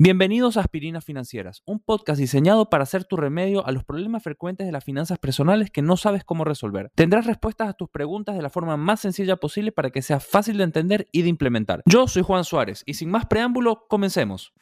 Bienvenidos a Aspirinas Financieras, un podcast diseñado para hacer tu remedio a los problemas frecuentes de las finanzas personales que no sabes cómo resolver. Tendrás respuestas a tus preguntas de la forma más sencilla posible para que sea fácil de entender y de implementar. Yo soy Juan Suárez y sin más preámbulo, comencemos.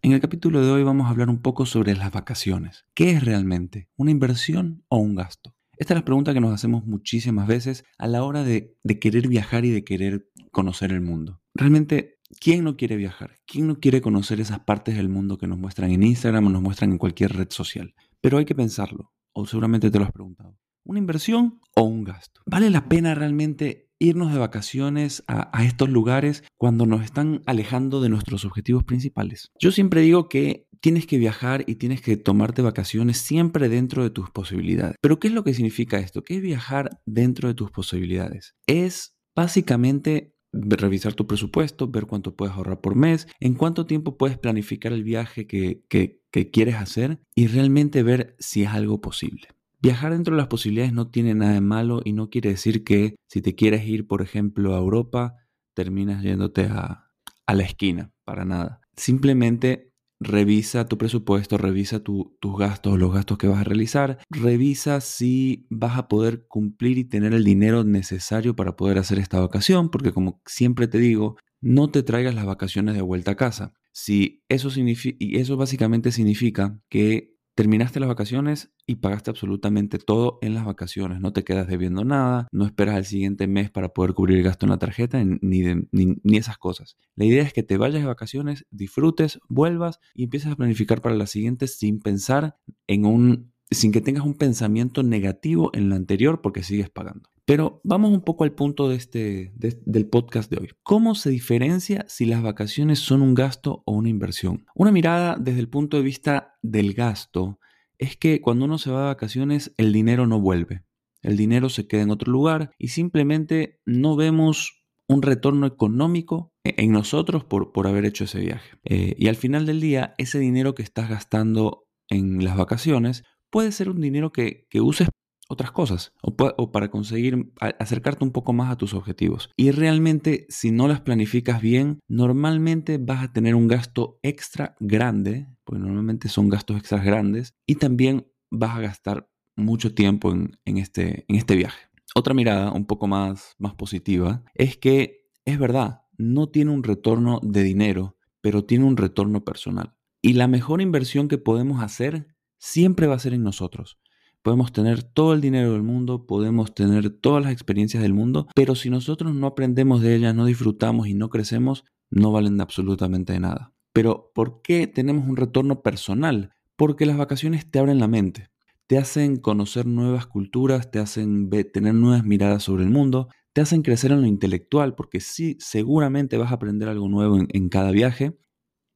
En el capítulo de hoy vamos a hablar un poco sobre las vacaciones. ¿Qué es realmente? ¿Una inversión o un gasto? Esta es la pregunta que nos hacemos muchísimas veces a la hora de, querer viajar y de querer conocer el mundo. Realmente, ¿quién no quiere viajar? ¿Quién no quiere conocer esas partes del mundo que nos muestran en Instagram o nos muestran en cualquier red social? Pero hay que pensarlo, o seguramente te lo has preguntado. ¿Una inversión o un gasto? ¿Vale la pena realmente irnos de vacaciones a, estos lugares cuando nos están alejando de nuestros objetivos principales. Yo siempre digo que tienes que viajar y tienes que tomarte vacaciones siempre dentro de tus posibilidades. Pero ¿qué es lo que significa esto? ¿Qué es viajar dentro de tus posibilidades? Es básicamente revisar tu presupuesto, ver cuánto puedes ahorrar por mes, en cuánto tiempo puedes planificar el viaje que, que quieres hacer y realmente ver si es algo posible. Viajar dentro de las posibilidades no tiene nada de malo y no quiere decir que si te quieres ir, por ejemplo, a Europa, terminas yéndote a, la esquina, para nada. Simplemente revisa tu presupuesto, revisa tus gastos, los gastos que vas a realizar, revisa si vas a poder cumplir y tener el dinero necesario para poder hacer esta vacación, porque como siempre te digo, no te traigas las vacaciones de vuelta a casa. Si eso y eso básicamente significa que Terminaste las vacaciones y pagaste absolutamente todo en las vacaciones. No te quedas debiendo nada, no esperas al siguiente mes para poder cubrir el gasto en la tarjeta, ni, ni, esas cosas. La idea es que te vayas de vacaciones, disfrutes, vuelvas y empieces a planificar para las siguientes sin pensar en un, sin que tengas un pensamiento negativo en la anterior porque sigues pagando. Pero vamos un poco al punto de este, del podcast de hoy. ¿Cómo se diferencia si las vacaciones son un gasto o una inversión? Una mirada desde el punto de vista del gasto es que cuando uno se va de vacaciones el dinero no vuelve. El dinero se queda en otro lugar y simplemente no vemos un retorno económico en nosotros por, por haber hecho ese viaje. Eh, y al final del día, ese dinero que estás gastando en las vacaciones puede ser un dinero que, que uses otras cosas o, para conseguir acercarte un poco más a tus objetivos. Y realmente si no las planificas bien, normalmente vas a tener un gasto extra grande, porque normalmente son gastos extras grandes, y también vas a gastar mucho tiempo en, este, en este viaje. Otra mirada un poco más, más positiva es que es verdad, no tiene un retorno de dinero, pero tiene un retorno personal. Y la mejor inversión que podemos hacer siempre va a ser en nosotros. Podemos tener todo el dinero del mundo, podemos tener todas las experiencias del mundo, pero si nosotros no aprendemos de ellas, no disfrutamos y no crecemos, no valen absolutamente nada. Pero ¿por qué tenemos un retorno personal? Porque las vacaciones te abren la mente, te hacen conocer nuevas culturas, te hacen tener nuevas miradas sobre el mundo, te hacen crecer en lo intelectual, porque sí, seguramente vas a aprender algo nuevo en cada viaje.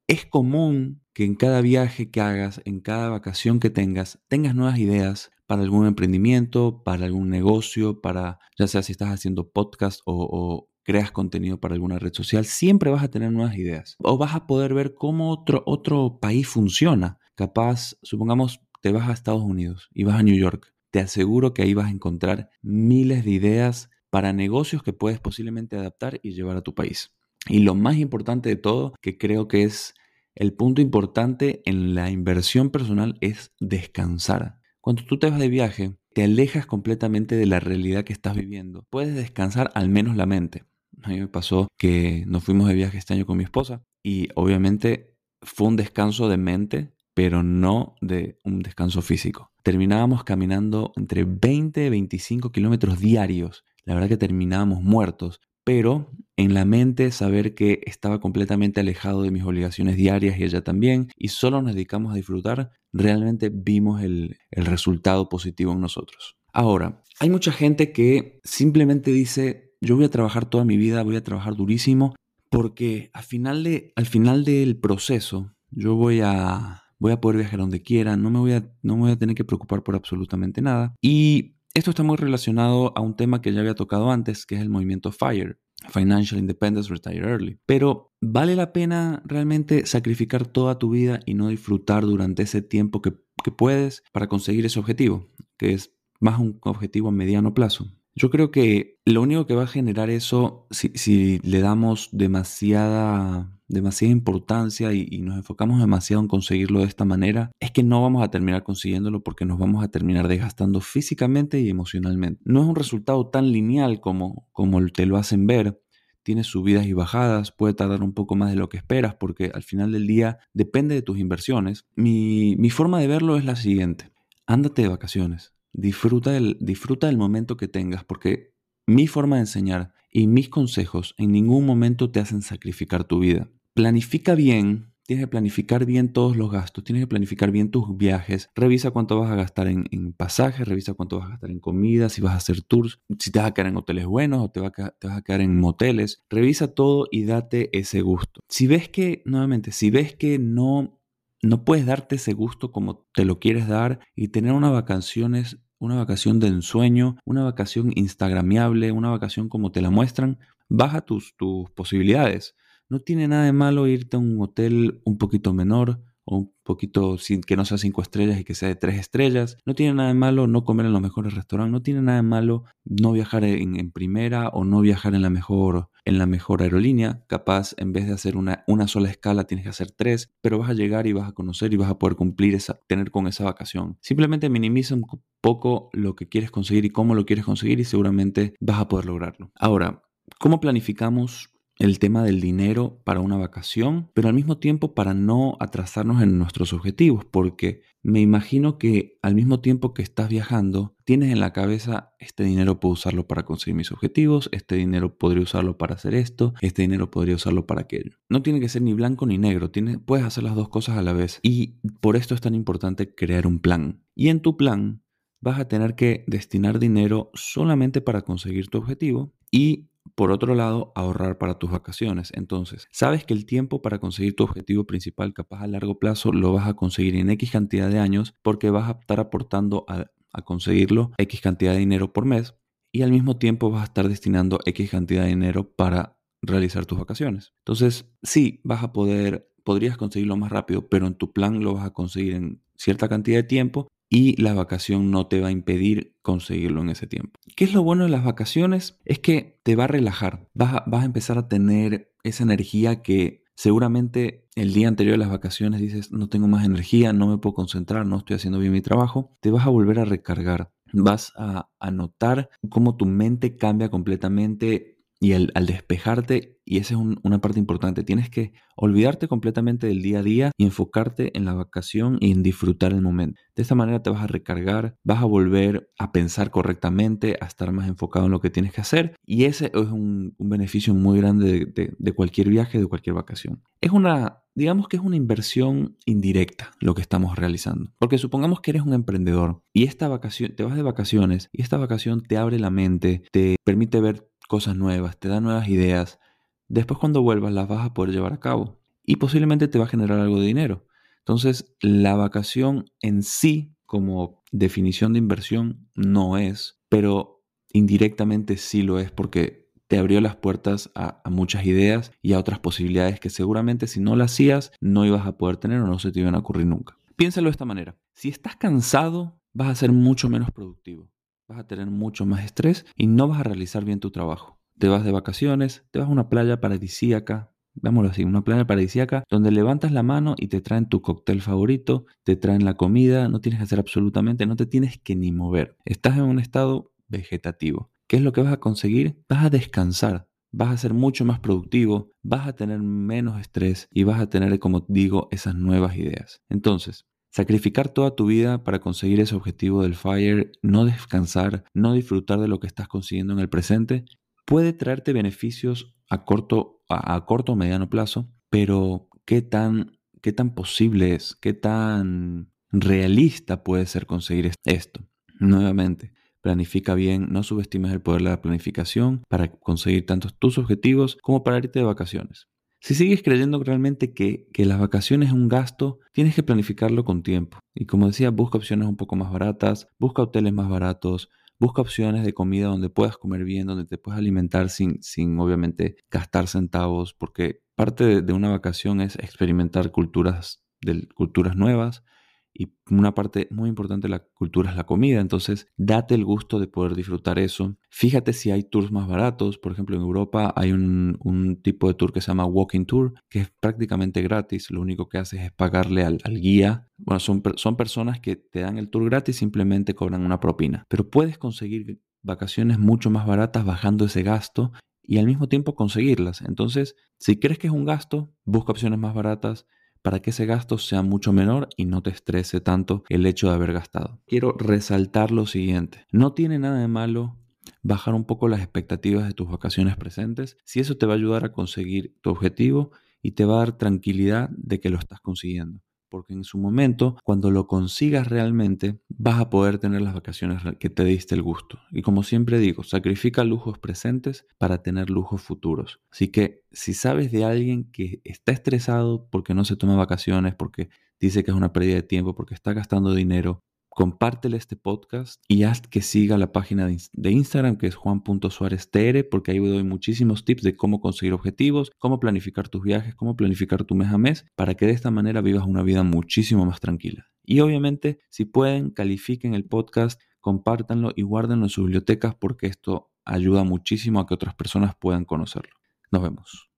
Es común que en cada viaje que hagas, en cada vacación que tengas, tengas nuevas ideas para algún emprendimiento, para algún negocio, para ya sea si estás haciendo podcast o, creas contenido para alguna red social, siempre vas a tener nuevas ideas. O vas a poder ver cómo otro, otro país funciona. Capaz, supongamos, te vas a Estados Unidos y vas a New York. Te aseguro que ahí vas a encontrar miles de ideas para negocios que puedes posiblemente adaptar y llevar a tu país. Y lo más importante de todo, que creo que es el punto importante en la inversión personal es descansar. Cuando tú te vas de viaje, te alejas completamente de la realidad que estás viviendo. Puedes descansar al menos la mente. A mí me pasó que nos fuimos de viaje este año con mi esposa y obviamente fue un descanso de mente, pero no de un descanso físico. Terminábamos caminando entre 20 y 25 kilómetros diarios. La verdad que terminábamos muertos, pero en la mente saber que estaba completamente alejado de mis obligaciones diarias y ella también, y solo nos dedicamos a disfrutar, realmente vimos el, resultado positivo en nosotros. Ahora, hay mucha gente que simplemente dice, yo voy a trabajar toda mi vida, voy a trabajar durísimo, porque al final, de, al final del proceso yo voy a, voy a poder viajar donde quiera, no me, voy a, no me voy a tener que preocupar por absolutamente nada. Y esto está muy relacionado a un tema que ya había tocado antes, que es el movimiento FIRE, Financial Independence Retire Early. Pero ¿vale la pena realmente sacrificar toda tu vida y no disfrutar durante ese tiempo que, puedes para conseguir ese objetivo? Que es más un objetivo a mediano plazo. Yo creo que lo único que va a generar eso, si, le damos demasiada, demasiada importancia y, nos enfocamos demasiado en conseguirlo de esta manera, es que no vamos a terminar consiguiéndolo porque nos vamos a terminar desgastando físicamente y emocionalmente. No es un resultado tan lineal como, como te lo hacen ver. Tiene subidas y bajadas, puede tardar un poco más de lo que esperas porque al final del día depende de tus inversiones. Mi, mi forma de verlo es la siguiente. Ándate de vacaciones Disfruta del, disfruta del momento que tengas, porque mi forma de enseñar y mis consejos en ningún momento te hacen sacrificar tu vida. Planifica bien, tienes que planificar bien todos los gastos, tienes que planificar bien tus viajes, revisa cuánto vas a gastar en, pasajes, revisa cuánto vas a gastar en comida, si vas a hacer tours, si te vas a quedar en hoteles buenos o te, vas a quedar en moteles, revisa todo y date ese gusto. Si ves que, nuevamente, si ves que no no puedes darte ese gusto como te lo quieres dar y tener unas vacaciones, una vacación de ensueño, una vacación instagramiable, una vacación como te la muestran, baja tus, tus posibilidades. No tiene nada de malo irte a un hotel un poquito menor, o un poquito sin que no sea cinco estrellas y que sea de tres estrellas. No tiene nada de malo no comer en los mejores restaurantes, no tiene nada de malo no viajar en, primera o no viajar en la mejor en la mejor aerolínea. Capaz en vez de hacer una, una sola escala tienes que hacer tres, pero vas a llegar y vas a conocer y vas a poder cumplir esa, tener con esa vacación. Simplemente minimiza un poco lo que quieres conseguir y cómo lo quieres conseguir y seguramente vas a poder lograrlo. Ahora, ¿cómo planificamos el tema del dinero para una vacación, pero al mismo tiempo para no atrasarnos en nuestros objetivos, porque me imagino que al mismo tiempo que estás viajando, tienes en la cabeza, este dinero puedo usarlo para conseguir mis objetivos, este dinero podría usarlo para hacer esto, este dinero podría usarlo para aquello. No tiene que ser ni blanco ni negro, puedes hacer las dos cosas a la vez. Y por esto es tan importante crear un plan. Y en tu plan vas a tener que destinar dinero solamente para conseguir tu objetivo y por otro lado, ahorrar para tus vacaciones. Entonces, sabes que el tiempo para conseguir tu objetivo principal, capaz a largo plazo, lo vas a conseguir en X cantidad de años porque vas a estar aportando a, conseguirlo X cantidad de dinero por mes y al mismo tiempo vas a estar destinando X cantidad de dinero para realizar tus vacaciones. Entonces, sí, vas a poder, podrías conseguirlo más rápido, pero en tu plan lo vas a conseguir en cierta cantidad de tiempo y la vacación no te va a impedir conseguirlo en ese tiempo. ¿Qué es lo bueno de las vacaciones? Es que te va a relajar, vas a, empezar a tener esa energía que seguramente el día anterior de las vacaciones dices, no tengo más energía, no me puedo concentrar, no estoy haciendo bien mi trabajo, te vas a volver a recargar. Vas a, a notar cómo tu mente cambia completamente y al, despejarte, y esa es una parte importante, tienes que olvidarte completamente del día a día y enfocarte en la vacación y en disfrutar el momento. De esta manera te vas a recargar, vas a volver a pensar correctamente, a estar más enfocado en lo que tienes que hacer, y ese es un, beneficio muy grande de, cualquier viaje, de cualquier vacación. Es una, digamos que es una inversión indirecta lo que estamos realizando. Porque supongamos que eres un emprendedor y esta vacación, te vas de vacaciones y esta vacación te abre la mente, te permite ver cosas nuevas, te da nuevas ideas. Después cuando vuelvas las vas a poder llevar a cabo y posiblemente te va a generar algo de dinero. Entonces, la vacación en sí, como definición de inversión, no es, pero indirectamente sí lo es porque te abrió las puertas a, a, muchas ideas y a otras posibilidades que seguramente si no las hacías no ibas a poder tener o no se te iban a ocurrir nunca. Piénsalo de esta manera. Si estás cansado, vas a ser mucho menos productivo vas a tener mucho más estrés y no vas a realizar bien tu trabajo. Te vas de vacaciones, te vas a una playa paradisíaca, veámoslo así, una playa paradisíaca donde levantas la mano y te traen tu cóctel favorito, te traen la comida, no tienes que hacer absolutamente, no te tienes que ni mover. Estás en un estado vegetativo. ¿Qué es lo que vas a conseguir? Vas a descansar, vas a ser mucho más productivo, vas a tener menos estrés y vas a tener, como digo, esas nuevas ideas. Entonces, Sacrificar toda tu vida para conseguir ese objetivo del FIRE, no descansar, no disfrutar de lo que estás consiguiendo en el presente, puede traerte beneficios a corto, a, corto o mediano plazo, pero ¿qué tan, ¿qué tan posible es? ¿Qué tan realista puede ser conseguir esto? Nuevamente, planifica bien, no subestimes el poder de la planificación para conseguir tanto tus objetivos como para irte de vacaciones. Si sigues creyendo realmente que, las vacaciones es un gasto, tienes que planificarlo con tiempo. Y como decía, busca opciones un poco más baratas, busca hoteles más baratos, busca opciones de comida donde puedas comer bien, donde te puedas alimentar sin, sin obviamente gastar centavos, porque parte de, una vacación es experimentar culturas, de, culturas nuevas, y una parte muy importante de la cultura es la comida, entonces date el gusto de poder disfrutar eso. Fíjate si hay tours más baratos, por ejemplo en Europa hay un, tipo de tour que se llama Walking Tour, que es prácticamente gratis, lo único que haces es pagarle al, guía. Bueno, son, son personas que te dan el tour gratis, simplemente cobran una propina, pero puedes conseguir vacaciones mucho más baratas bajando ese gasto y al mismo tiempo conseguirlas. Entonces, si crees que es un gasto, busca opciones más baratas para que ese gasto sea mucho menor y no te estrese tanto el hecho de haber gastado. Quiero resaltar lo siguiente, no tiene nada de malo bajar un poco las expectativas de tus vacaciones presentes si eso te va a ayudar a conseguir tu objetivo y te va a dar tranquilidad de que lo estás consiguiendo porque en su momento, cuando lo consigas realmente, vas a poder tener las vacaciones que te diste el gusto. Y como siempre digo, sacrifica lujos presentes para tener lujos futuros. Así que si sabes de alguien que está estresado porque no se toma vacaciones, porque dice que es una pérdida de tiempo, porque está gastando dinero, compártele este podcast y haz que siga la página de Instagram que es juan.suáreztr porque ahí doy muchísimos tips de cómo conseguir objetivos, cómo planificar tus viajes, cómo planificar tu mes a mes para que de esta manera vivas una vida muchísimo más tranquila. Y obviamente, si pueden, califiquen el podcast, compártanlo y guárdenlo en sus bibliotecas porque esto ayuda muchísimo a que otras personas puedan conocerlo. Nos vemos.